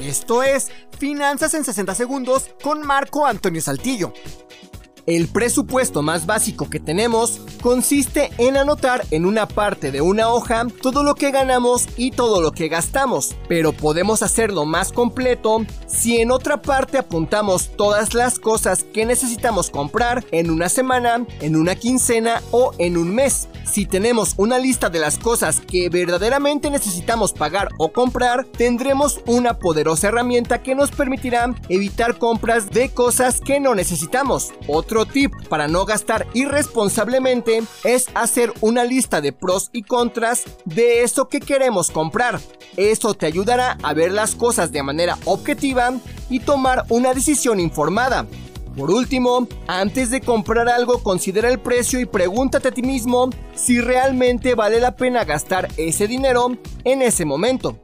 Esto es Finanzas en 60 Segundos con Marco Antonio Saltillo. El presupuesto más básico que tenemos consiste en anotar en una parte de una hoja todo lo que ganamos y todo lo que gastamos, pero podemos hacerlo más completo si en otra parte apuntamos todas las cosas que necesitamos comprar en una semana, en una quincena o en un mes. Si tenemos una lista de las cosas que verdaderamente necesitamos pagar o comprar, tendremos una poderosa herramienta que nos permitirá evitar compras de cosas que no necesitamos. Otro tip para no gastar irresponsablemente es hacer una lista de pros y contras de eso que queremos comprar. Eso te ayudará a ver las cosas de manera objetiva y tomar una decisión informada. Por último, antes de comprar algo, considera el precio y pregúntate a ti mismo si realmente vale la pena gastar ese dinero en ese momento.